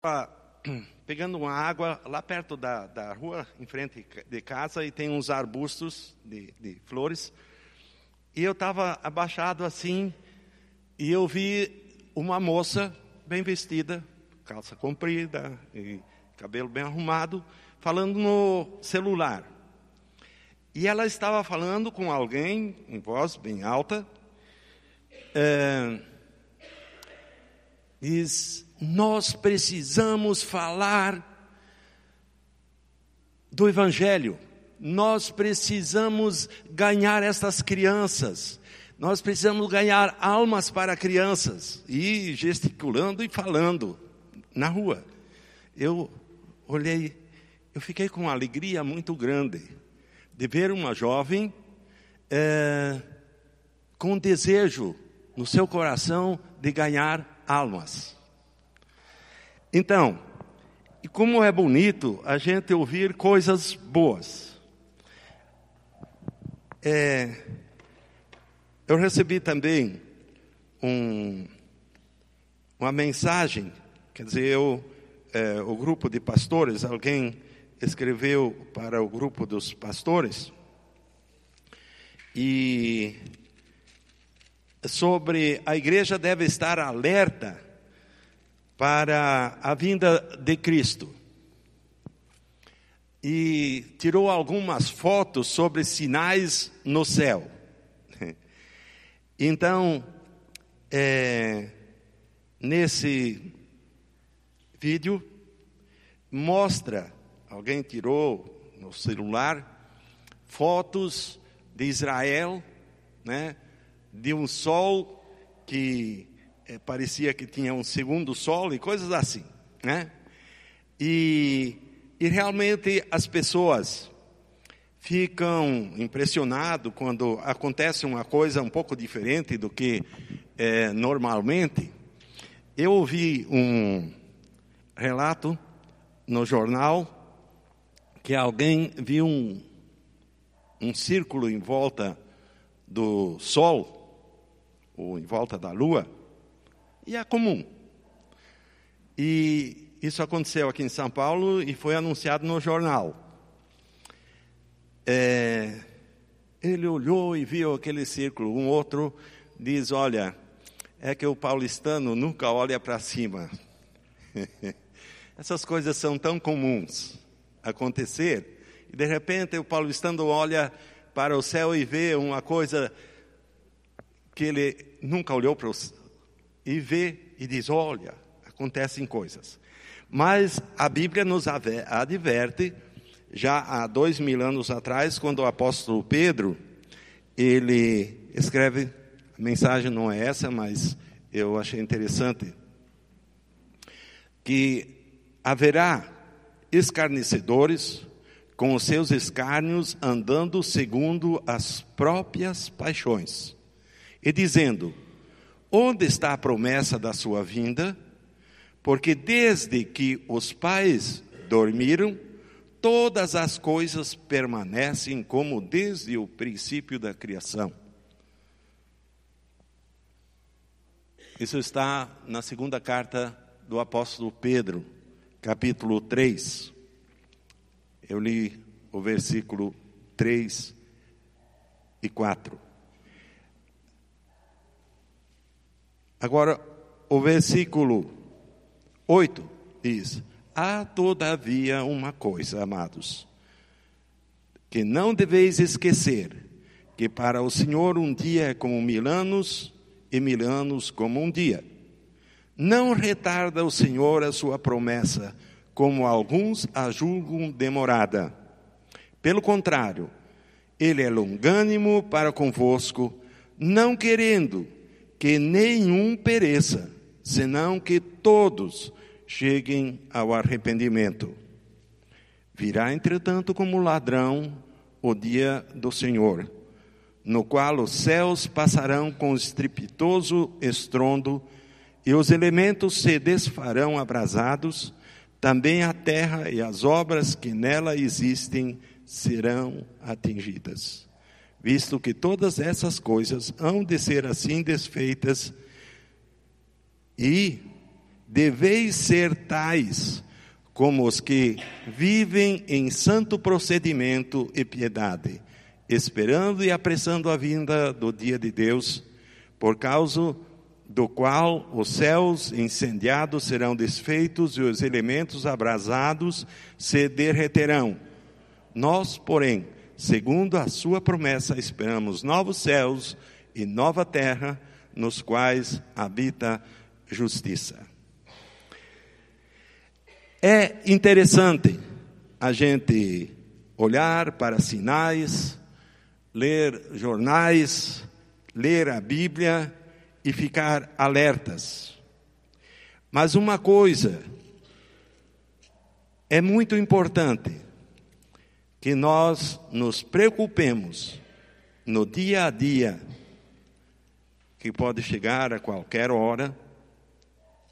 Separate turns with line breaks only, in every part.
pegando uma água lá perto da, da rua, em frente de casa, e tem uns arbustos de, de flores. E eu estava abaixado assim, e eu vi uma moça bem vestida, calça comprida, e cabelo bem arrumado, falando no celular. E ela estava falando com alguém, em voz bem alta, é, diz: Nós precisamos falar do Evangelho, nós precisamos ganhar essas crianças, nós precisamos ganhar almas para crianças, e gesticulando e falando na rua. Eu olhei, eu fiquei com uma alegria muito grande de ver uma jovem é, com desejo no seu coração de ganhar almas. Então, e como é bonito a gente ouvir coisas boas. É, eu recebi também um, uma mensagem, quer dizer, eu, é, o grupo de pastores, alguém escreveu para o grupo dos pastores, e sobre a igreja deve estar alerta para a vinda de Cristo. E tirou algumas fotos sobre sinais no céu. Então, é, nesse vídeo, mostra, alguém tirou no celular, fotos de Israel, né? De um sol que é, parecia que tinha um segundo sol e coisas assim, né? E, e realmente as pessoas ficam impressionadas quando acontece uma coisa um pouco diferente do que é, normalmente. Eu ouvi um relato no jornal que alguém viu um, um círculo em volta do Sol ou em volta da Lua, e é comum. E isso aconteceu aqui em São Paulo e foi anunciado no jornal. É, ele olhou e viu aquele círculo. Um outro diz: Olha, é que o paulistano nunca olha para cima. Essas coisas são tão comuns acontecer. E de repente o paulistano olha para o céu e vê uma coisa que ele nunca olhou para os e vê e diz: olha, acontecem coisas. Mas a Bíblia nos adverte, já há dois mil anos atrás, quando o apóstolo Pedro, ele escreve, a mensagem não é essa, mas eu achei interessante, que haverá escarnecedores com os seus escárnios andando segundo as próprias paixões e dizendo: Onde está a promessa da sua vinda? Porque desde que os pais dormiram, todas as coisas permanecem como desde o princípio da criação. Isso está na segunda carta do apóstolo Pedro, capítulo 3. Eu li o versículo 3 e 4. Agora, o versículo 8 diz: Há todavia uma coisa, amados, que não deveis esquecer, que para o Senhor um dia é como mil anos, e mil anos como um dia. Não retarda o Senhor a sua promessa, como alguns a julgam demorada. Pelo contrário, ele é longânimo para convosco, não querendo que nenhum pereça, senão que todos cheguem ao arrependimento. Virá, entretanto, como ladrão o dia do Senhor, no qual os céus passarão com estrepitoso estrondo, e os elementos se desfarão abrasados, também a terra e as obras que nela existem serão atingidas visto que todas essas coisas hão de ser assim desfeitas, e deveis ser tais como os que vivem em santo procedimento e piedade, esperando e apressando a vinda do dia de Deus, por causa do qual os céus incendiados serão desfeitos e os elementos abrasados se derreterão. Nós, porém, segundo a sua promessa, esperamos novos céus e nova terra, nos quais habita justiça. É interessante a gente olhar para sinais, ler jornais, ler a Bíblia e ficar alertas. Mas uma coisa é muito importante que nós nos preocupemos no dia a dia, que pode chegar a qualquer hora,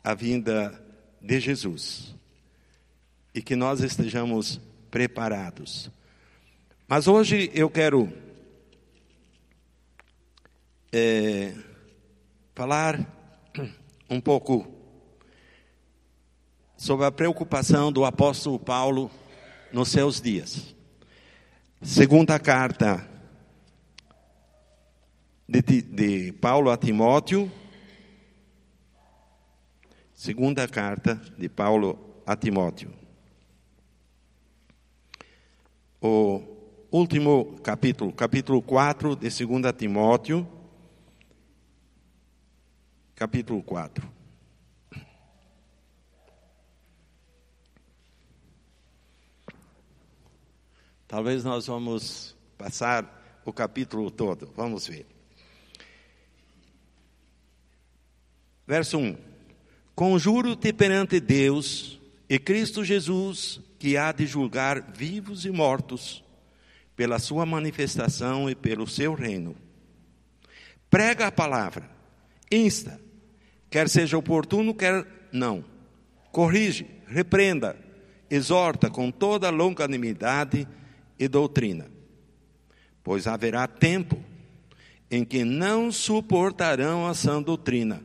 a vinda de Jesus e que nós estejamos preparados. Mas hoje eu quero é, falar um pouco sobre a preocupação do apóstolo Paulo nos seus dias. Segunda carta de, de Paulo a Timóteo, segunda carta de Paulo a Timóteo. O último capítulo, capítulo 4 de 2 Timóteo, capítulo 4. Talvez nós vamos passar o capítulo todo, vamos ver. Verso 1: Conjuro-te perante Deus e Cristo Jesus, que há de julgar vivos e mortos, pela sua manifestação e pelo seu reino. Prega a palavra, insta, quer seja oportuno, quer não. Corrige, repreenda, exorta com toda longanimidade e doutrina. Pois haverá tempo em que não suportarão a sã doutrina.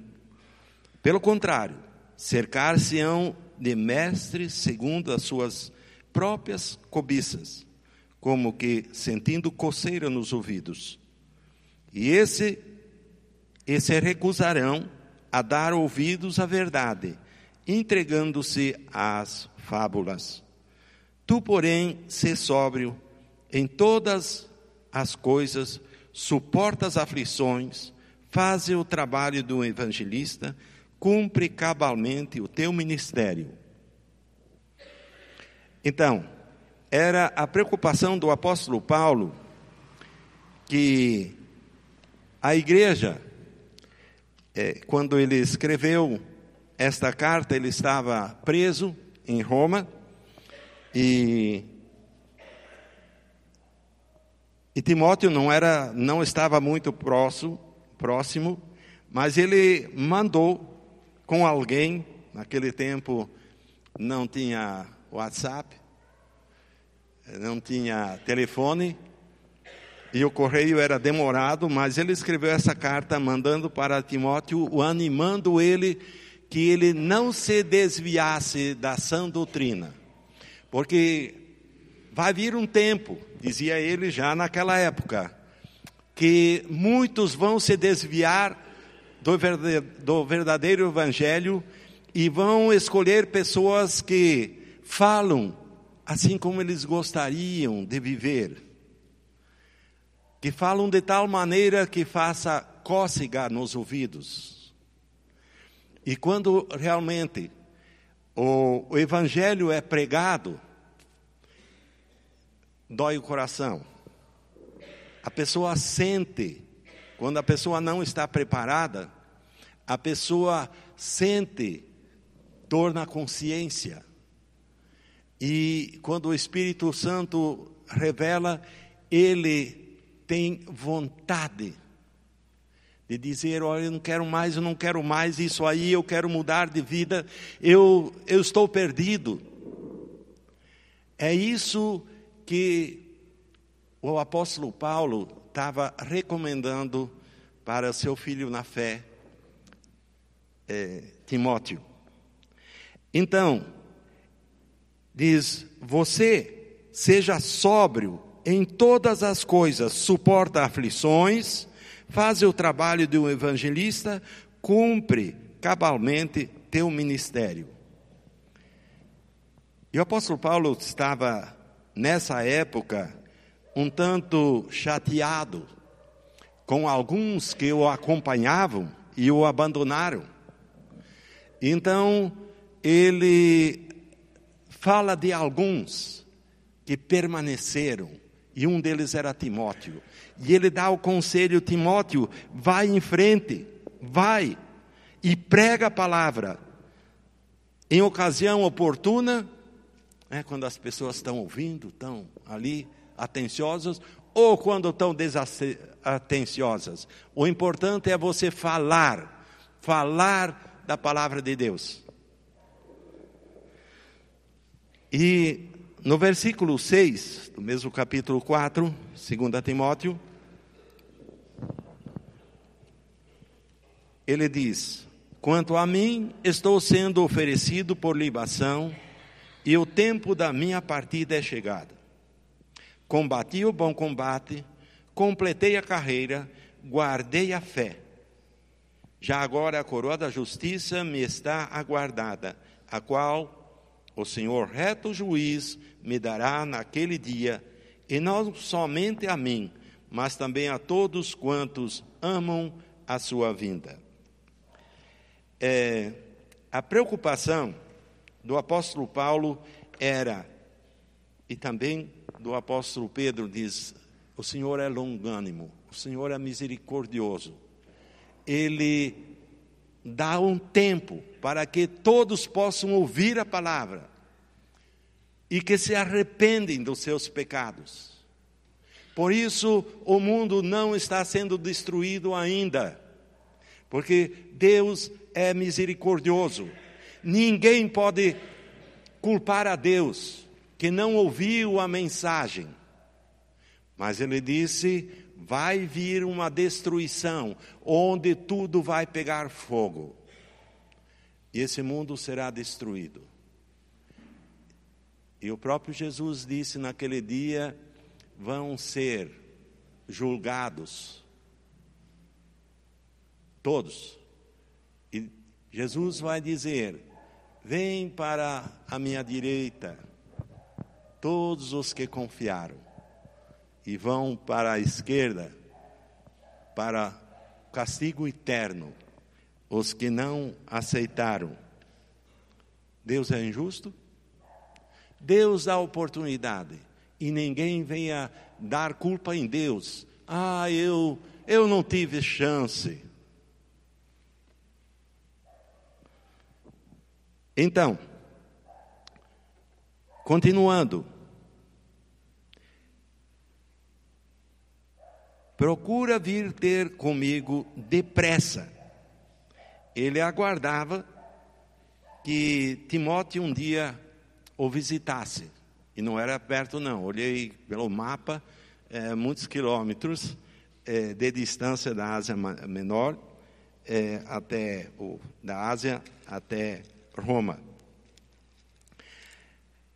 Pelo contrário, cercar-se-ão de mestres segundo as suas próprias cobiças, como que sentindo coceira nos ouvidos. E esse, esse recusarão a dar ouvidos à verdade, entregando-se às fábulas. Tu, porém, se sóbrio em todas as coisas, suporta as aflições, faze o trabalho do evangelista, cumpre cabalmente o teu ministério. Então, era a preocupação do apóstolo Paulo que a igreja, é, quando ele escreveu esta carta, ele estava preso em Roma e e Timóteo não era, não estava muito próximo, próximo, mas ele mandou com alguém. Naquele tempo não tinha WhatsApp, não tinha telefone, e o correio era demorado, mas ele escreveu essa carta mandando para Timóteo, animando ele que ele não se desviasse da sã doutrina. Porque vai vir um tempo, dizia ele já naquela época, que muitos vão se desviar do verdadeiro evangelho e vão escolher pessoas que falam assim como eles gostariam de viver, que falam de tal maneira que faça cócega nos ouvidos. E quando realmente o, evangelho é pregado, dói o coração. A pessoa sente quando a pessoa não está preparada, a pessoa sente dor na consciência. E quando o Espírito Santo revela, ele tem vontade de dizer: Olha, eu não quero mais, eu não quero mais isso aí, eu quero mudar de vida, eu, eu estou perdido. É isso que o apóstolo Paulo estava recomendando para seu filho na fé, é, Timóteo. Então, diz: você seja sóbrio em todas as coisas, suporta aflições, faz o trabalho de um evangelista, cumpre cabalmente teu ministério. E o apóstolo Paulo estava, nessa época, um tanto chateado com alguns que o acompanhavam e o abandonaram. Então, ele fala de alguns que permaneceram, e um deles era Timóteo. E ele dá o conselho: Timóteo, vai em frente, vai e prega a palavra. Em ocasião oportuna, né, quando as pessoas estão ouvindo, estão ali atenciosas, ou quando estão desatenciosas. O importante é você falar, falar da palavra de Deus. E no versículo 6, do mesmo capítulo 4, 2 Timóteo, ele diz: Quanto a mim, estou sendo oferecido por libação, e o tempo da minha partida é chegado. Combati o bom combate, completei a carreira, guardei a fé. Já agora a coroa da justiça me está aguardada, a qual o Senhor reto juiz me dará naquele dia, e não somente a mim, mas também a todos quantos amam a sua vinda. É, a preocupação do apóstolo Paulo era, e também do apóstolo Pedro diz: o Senhor é longânimo, o Senhor é misericordioso. Ele dá um tempo para que todos possam ouvir a palavra e que se arrependem dos seus pecados. Por isso, o mundo não está sendo destruído ainda, porque Deus é misericordioso. Ninguém pode culpar a Deus que não ouviu a mensagem. Mas ele disse: vai vir uma destruição, onde tudo vai pegar fogo. E esse mundo será destruído. E o próprio Jesus disse naquele dia: vão ser julgados todos. E Jesus vai dizer: Vem para a minha direita, todos os que confiaram e vão para a esquerda, para castigo eterno, os que não aceitaram. Deus é injusto? Deus dá oportunidade e ninguém venha dar culpa em Deus. Ah, eu eu não tive chance. Então, continuando, procura vir ter comigo depressa. Ele aguardava que Timóteo um dia o visitasse. E não era perto, não. Olhei pelo mapa, é, muitos quilômetros é, de distância da Ásia Menor é, até o, da Ásia até Roma.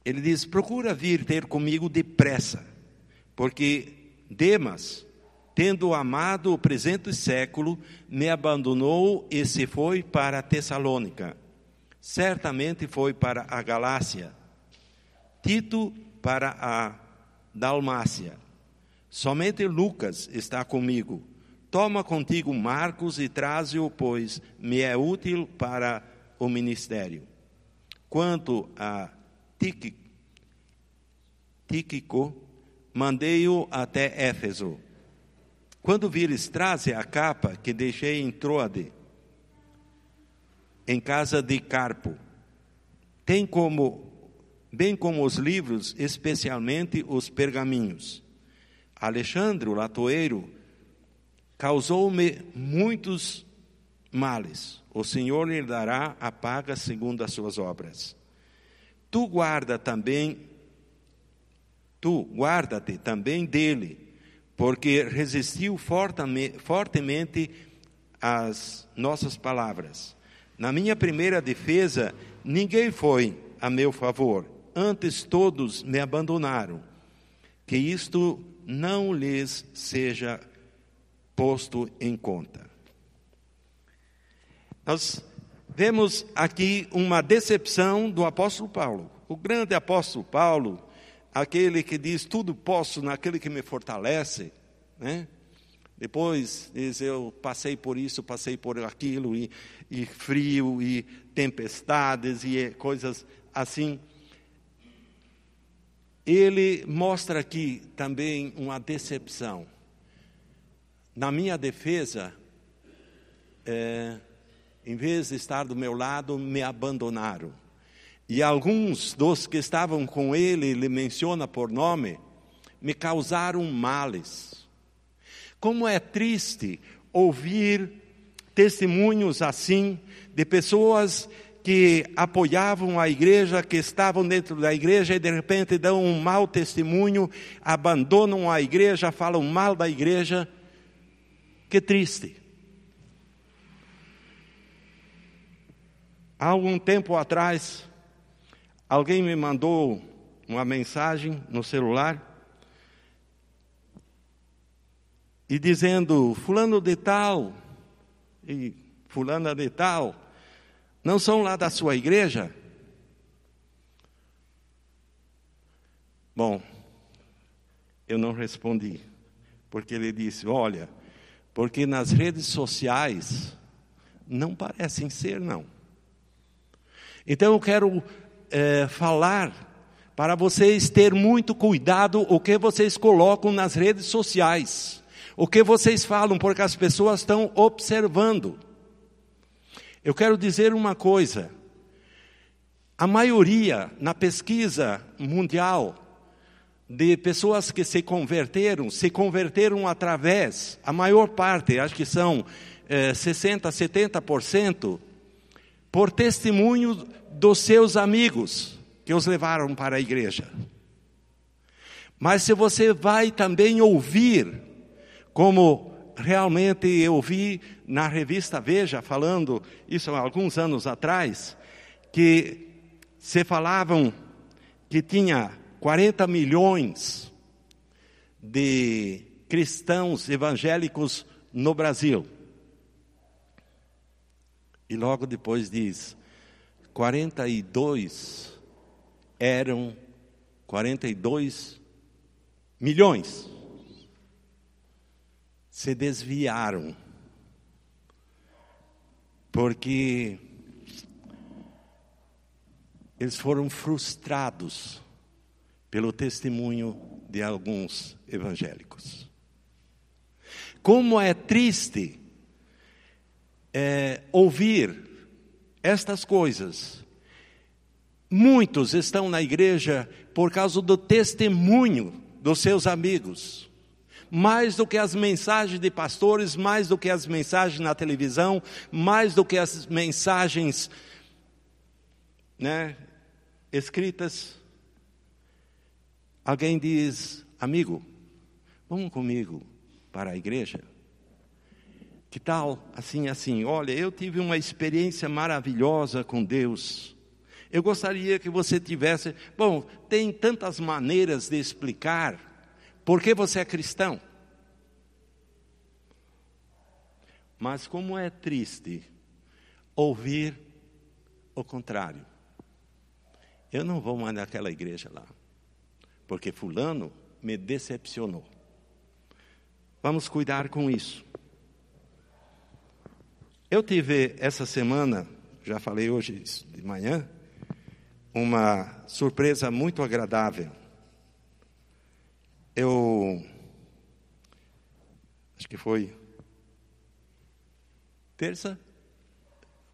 Ele diz: procura vir ter comigo depressa, porque Demas tendo amado o presente século, me abandonou e se foi para Tessalônica. Certamente foi para a Galácia. Tito para a Dalmácia. Somente Lucas está comigo. Toma contigo Marcos e traze-o, pois me é útil para o ministério. Quanto a Tíquico, mandei-o até Éfeso quando vires, traze a capa que deixei em Troade, em casa de Carpo. Tem como, bem como os livros, especialmente os pergaminhos. Alexandre, o latoeiro, causou-me muitos males. O Senhor lhe dará a paga segundo as suas obras. Tu guarda também, tu guarda-te também dele porque resistiu fortemente às nossas palavras. Na minha primeira defesa, ninguém foi a meu favor, antes todos me abandonaram. Que isto não lhes seja posto em conta. Nós vemos aqui uma decepção do apóstolo Paulo. O grande apóstolo Paulo, aquele que diz tudo posso naquele que me fortalece, né? Depois diz eu passei por isso, passei por aquilo e, e frio e tempestades e coisas assim. Ele mostra aqui também uma decepção. Na minha defesa, é, em vez de estar do meu lado, me abandonaram. E alguns dos que estavam com ele, ele menciona por nome, me causaram males. Como é triste ouvir testemunhos assim de pessoas que apoiavam a igreja, que estavam dentro da igreja e de repente dão um mau testemunho, abandonam a igreja, falam mal da igreja. Que triste. Há algum tempo atrás, alguém me mandou uma mensagem no celular e dizendo: Fulano de Tal e Fulana de Tal não são lá da sua igreja? Bom, eu não respondi, porque ele disse: Olha, porque nas redes sociais não parecem ser, não. Então eu quero é, falar para vocês ter muito cuidado o que vocês colocam nas redes sociais, o que vocês falam, porque as pessoas estão observando. Eu quero dizer uma coisa: a maioria na pesquisa mundial de pessoas que se converteram, se converteram através, a maior parte, acho que são é, 60, 70%, por testemunho dos seus amigos que os levaram para a igreja. Mas se você vai também ouvir, como realmente eu vi na revista Veja, falando isso há alguns anos atrás, que se falavam que tinha 40 milhões de cristãos evangélicos no Brasil. E logo depois diz: 42 eram 42 milhões se desviaram, porque eles foram frustrados pelo testemunho de alguns evangélicos. Como é triste é, ouvir estas coisas. Muitos estão na igreja por causa do testemunho dos seus amigos mais do que as mensagens de pastores, mais do que as mensagens na televisão, mais do que as mensagens né, escritas. Alguém diz, amigo, vamos comigo para a igreja? Que tal assim, assim? Olha, eu tive uma experiência maravilhosa com Deus. Eu gostaria que você tivesse. Bom, tem tantas maneiras de explicar por que você é cristão? Mas como é triste ouvir o contrário. Eu não vou mais naquela igreja lá, porque fulano me decepcionou. Vamos cuidar com isso. Eu tive essa semana, já falei hoje de manhã, uma surpresa muito agradável eu acho que foi terça,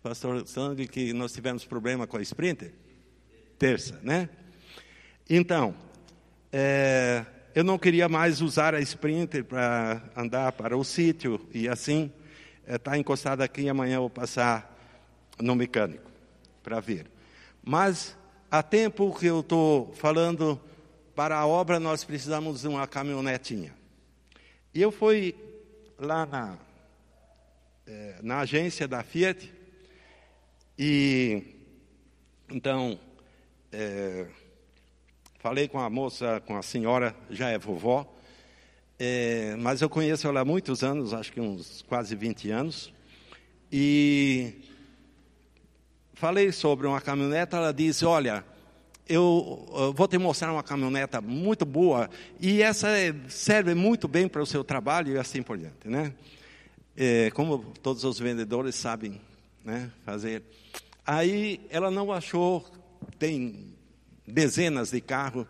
pastor Sangue, que nós tivemos problema com a Sprinter. Terça, né? Então, é, eu não queria mais usar a Sprinter para andar para o sítio e assim está é, encostado aqui e amanhã eu vou passar no mecânico para ver. Mas há tempo que eu estou falando para a obra nós precisamos de uma caminhonetinha. E eu fui lá na, é, na agência da Fiat E então é, falei com a moça, com a senhora, já é vovó, é, mas eu conheço ela há muitos anos, acho que uns quase 20 anos. E falei sobre uma caminhoneta, ela disse: Olha, eu, eu vou te mostrar uma caminhoneta muito boa e essa serve muito bem para o seu trabalho e assim por diante, né? É, como todos os vendedores sabem né, fazer. Aí ela não achou, tem dezenas de carros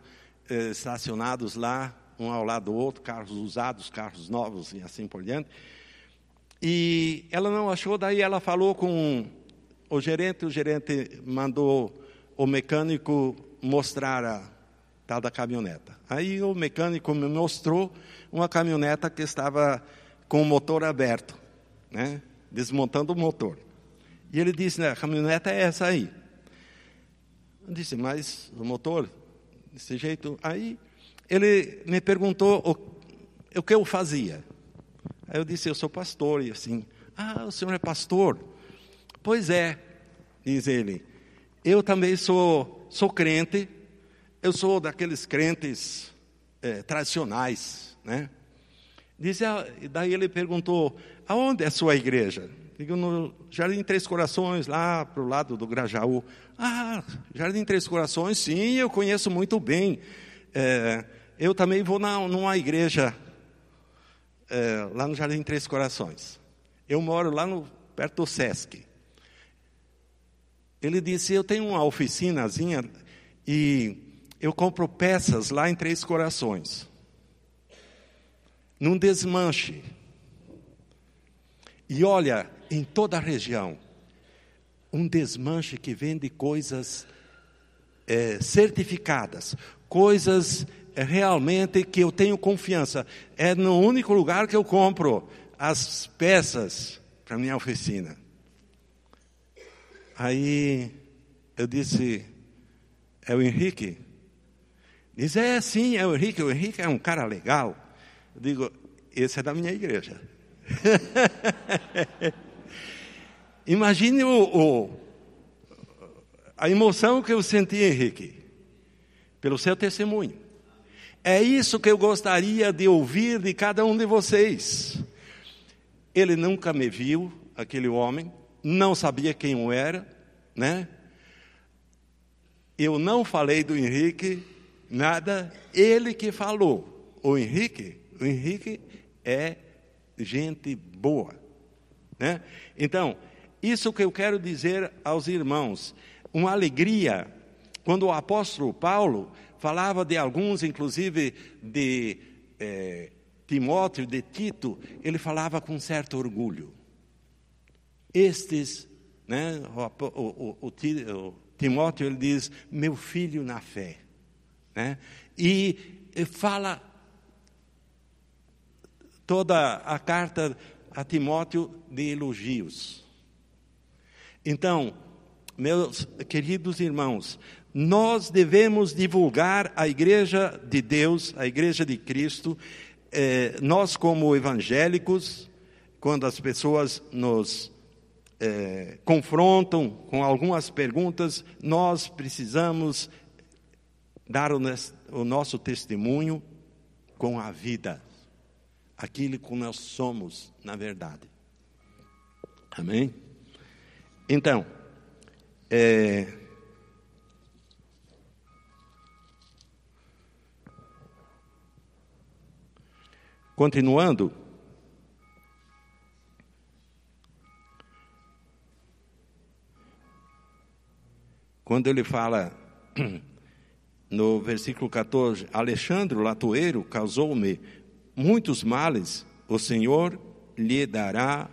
eh, estacionados lá, um ao lado do outro, carros usados, carros novos e assim por diante. E ela não achou, daí ela falou com o gerente, o gerente mandou o mecânico mostrar a tal da caminhoneta. Aí o mecânico me mostrou uma caminhoneta que estava com o motor aberto, né? desmontando o motor. E ele disse, né, a caminhoneta é essa aí. Eu disse, mas o motor, desse jeito. Aí ele me perguntou o, o que eu fazia. Aí eu disse, eu sou pastor. E assim, ah, o senhor é pastor? Pois é, diz ele. Eu também sou, sou crente. Eu sou daqueles crentes é, tradicionais, né? Diz, ah, daí ele perguntou, aonde é a sua igreja? Digo, no Jardim Três Corações, lá para o lado do Grajaú. Ah, Jardim Três Corações, sim, eu conheço muito bem. É, eu também vou na, numa igreja é, lá no Jardim Três Corações. Eu moro lá no, perto do Sesc. Ele disse: Eu tenho uma oficinazinha e eu compro peças lá em Três Corações. Num desmanche. E olha, em toda a região, um desmanche que vende coisas é, certificadas, coisas realmente que eu tenho confiança. É no único lugar que eu compro as peças para minha oficina. Aí eu disse, é o Henrique? Diz, é sim, é o Henrique. O Henrique é um cara legal. Eu digo, esse é da minha igreja. Imagine o, o, a emoção que eu senti, Henrique, pelo seu testemunho. É isso que eu gostaria de ouvir de cada um de vocês. Ele nunca me viu, aquele homem, não sabia quem eu era, né? Eu não falei do Henrique nada, ele que falou. O Henrique, o Henrique é gente boa, né? Então, isso que eu quero dizer aos irmãos, uma alegria quando o apóstolo Paulo falava de alguns, inclusive de é, Timóteo, de Tito, ele falava com certo orgulho. Estes, né, o, o, o, o Timóteo, ele diz, meu filho na fé. Né? E fala toda a carta a Timóteo de elogios. Então, meus queridos irmãos, nós devemos divulgar a igreja de Deus, a igreja de Cristo, eh, nós como evangélicos, quando as pessoas nos eh, confrontam com algumas perguntas, nós precisamos dar o, o nosso testemunho com a vida, aquilo que nós somos, na verdade. Amém? Então, é, continuando, quando ele fala no versículo 14: Alexandre, latoeiro, causou-me muitos males, o Senhor lhe dará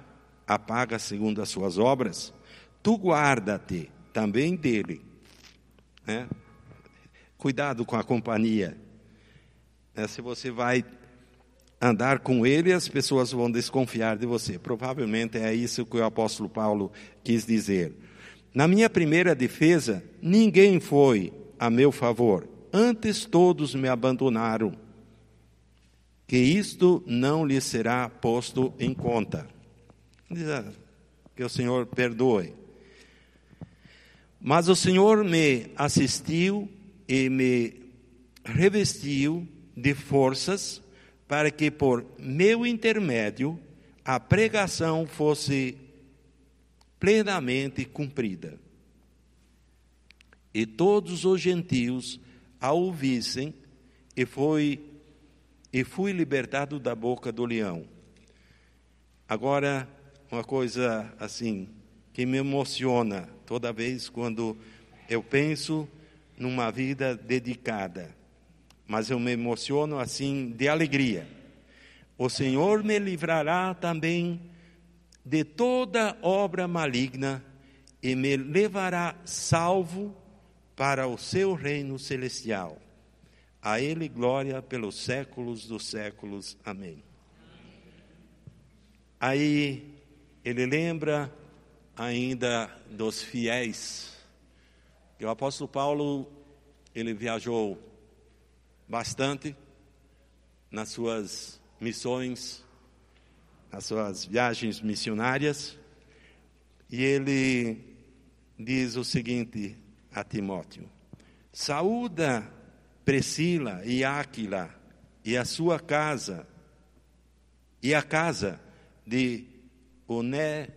a paga segundo as suas obras. Tu guarda-te também dele. Né? Cuidado com a companhia. Né? Se você vai andar com ele, as pessoas vão desconfiar de você. Provavelmente é isso que o apóstolo Paulo quis dizer. Na minha primeira defesa, ninguém foi a meu favor, antes todos me abandonaram. Que isto não lhe será posto em conta. Ah, que o Senhor perdoe. Mas o Senhor me assistiu e me revestiu de forças para que por meu intermédio a pregação fosse plenamente cumprida. E todos os gentios a ouvissem, e foi e fui libertado da boca do leão. Agora, uma coisa assim que me emociona toda vez quando eu penso numa vida dedicada, mas eu me emociono assim de alegria. O Senhor me livrará também de toda obra maligna e me levará salvo para o seu reino celestial. A Ele glória pelos séculos dos séculos. Amém. Aí ele lembra ainda dos fiéis. O apóstolo Paulo ele viajou bastante nas suas missões, nas suas viagens missionárias, e ele diz o seguinte a Timóteo: Saúda Priscila e Áquila e a sua casa e a casa de Onésíforo,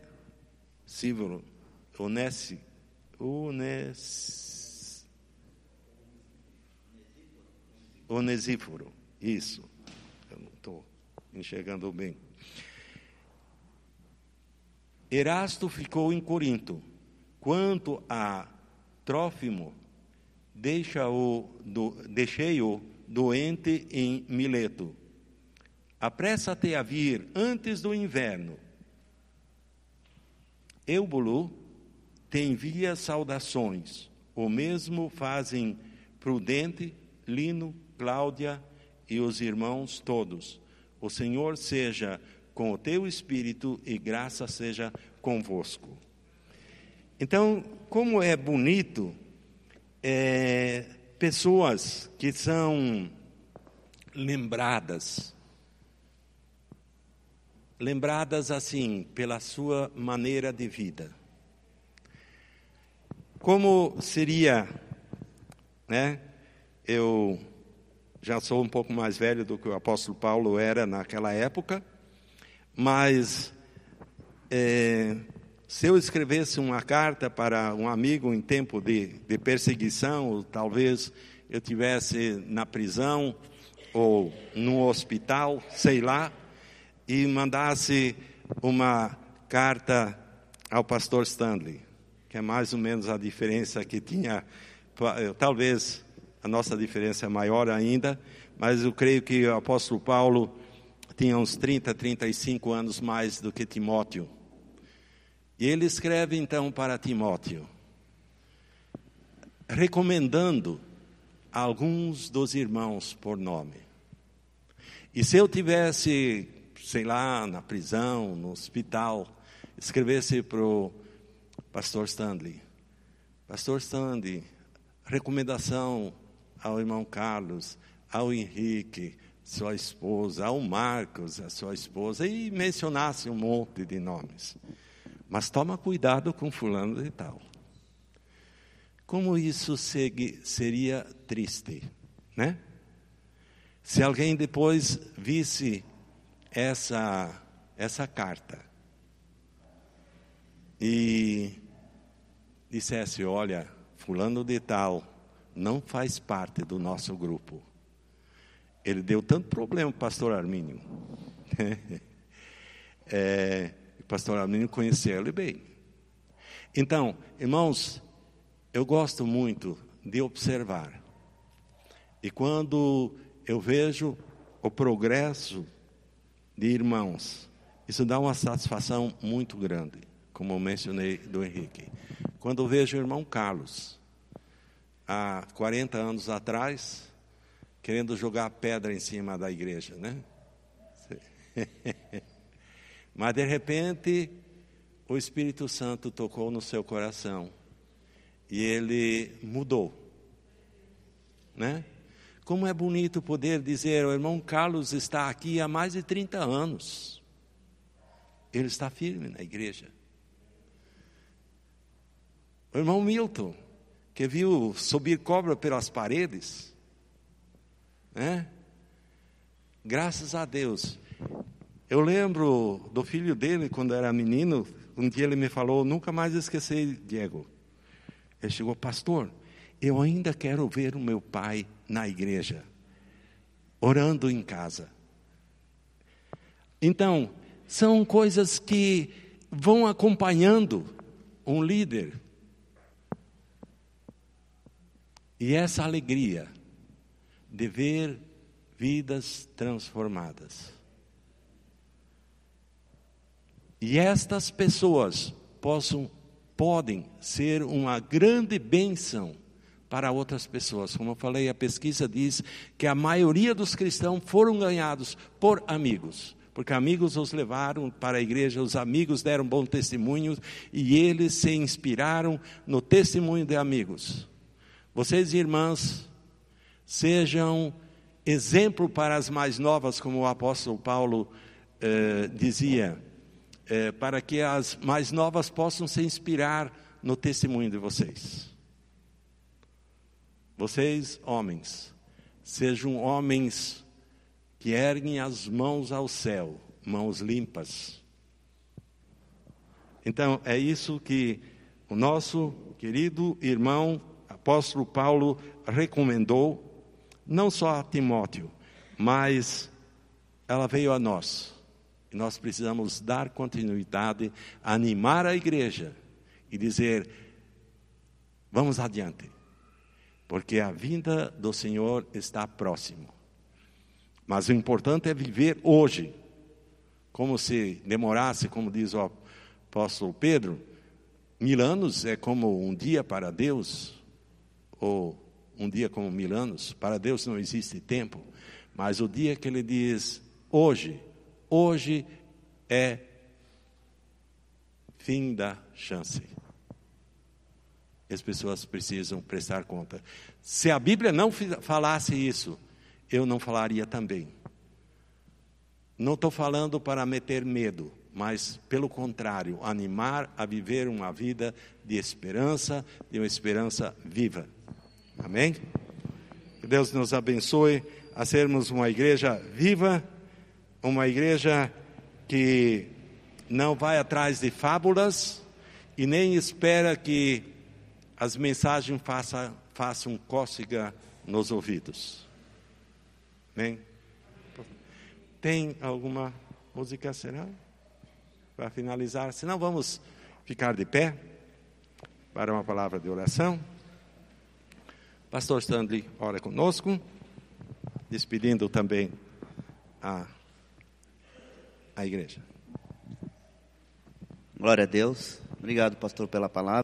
Onésio, Onés, Onesíforo, isso, eu não estou enxergando bem. Erasto ficou em Corinto. Quanto a Trófimo, deixa-o do, deixei-o doente em Mileto. Apressa-te a vir antes do inverno. Eubulu te envia saudações. O mesmo fazem Prudente, Lino, Cláudia e os irmãos todos. O Senhor seja com o teu espírito e graça seja convosco. Então, como é bonito é, pessoas que são lembradas, lembradas assim, pela sua maneira de vida. Como seria, né? Eu já sou um pouco mais velho do que o apóstolo Paulo era naquela época, mas é, se eu escrevesse uma carta para um amigo em tempo de, de perseguição, ou talvez eu tivesse na prisão ou no hospital, sei lá, e mandasse uma carta ao pastor Stanley, que é mais ou menos a diferença que tinha, talvez a nossa diferença é maior ainda, mas eu creio que o apóstolo Paulo tinha uns 30, 35 anos mais do que Timóteo. E ele escreve então para Timóteo, recomendando alguns dos irmãos por nome. E se eu tivesse, sei lá, na prisão, no hospital, escrevesse para o pastor Stanley, pastor Stanley, recomendação ao irmão Carlos, ao Henrique, sua esposa, ao Marcos, a sua esposa, e mencionasse um monte de nomes. Mas toma cuidado com fulano de tal. Como isso seria triste, né? Se alguém depois visse essa essa carta e dissesse, olha, fulano de tal não faz parte do nosso grupo. Ele deu tanto problema pastor Armínio. é, o pastor Arminio conheceu ele bem. Então, irmãos, eu gosto muito de observar. E quando eu vejo o progresso de irmãos, isso dá uma satisfação muito grande, como mencionei do Henrique. Quando eu vejo o irmão Carlos, há 40 anos atrás, querendo jogar pedra em cima da igreja, né? Mas de repente, o Espírito Santo tocou no seu coração e ele mudou. Né? Como é bonito poder dizer: o irmão Carlos está aqui há mais de 30 anos. Ele está firme na igreja. O irmão Milton, que viu subir cobra pelas paredes. Né? Graças a Deus. Eu lembro do filho dele, quando era menino, um dia ele me falou, nunca mais esqueci, Diego. Ele chegou, pastor, eu ainda quero ver o meu pai na igreja, orando em casa. Então, são coisas que vão acompanhando um líder. E essa alegria de ver vidas transformadas. E estas pessoas possam, podem ser uma grande bênção para outras pessoas. Como eu falei, a pesquisa diz que a maioria dos cristãos foram ganhados por amigos. Porque amigos os levaram para a igreja, os amigos deram bom testemunho e eles se inspiraram no testemunho de amigos. Vocês, irmãs, sejam exemplo para as mais novas, como o apóstolo Paulo eh, dizia é, para que as mais novas possam se inspirar no testemunho de vocês. Vocês, homens, sejam homens que erguem as mãos ao céu, mãos limpas. Então, é isso que o nosso querido irmão apóstolo Paulo recomendou, não só a Timóteo, mas ela veio a nós e nós precisamos dar continuidade, animar a igreja e dizer: vamos adiante, porque a vinda do Senhor está próximo. Mas o importante é viver hoje, como se demorasse, como diz o apóstolo Pedro, mil anos é como um dia para Deus, ou um dia como mil anos, para Deus não existe tempo, mas o dia que ele diz hoje, Hoje é fim da chance. As pessoas precisam prestar conta. Se a Bíblia não falasse isso, eu não falaria também. Não estou falando para meter medo, mas, pelo contrário, animar a viver uma vida de esperança, de uma esperança viva. Amém? Que Deus nos abençoe a sermos uma igreja viva uma igreja que não vai atrás de fábulas e nem espera que as mensagens façam, façam cócega nos ouvidos. Amém? Tem alguma música, será? Para finalizar, senão vamos ficar de pé para uma palavra de oração. Pastor Stanley ora conosco, despedindo também a a igreja.
Glória a Deus. Obrigado, pastor, pela palavra.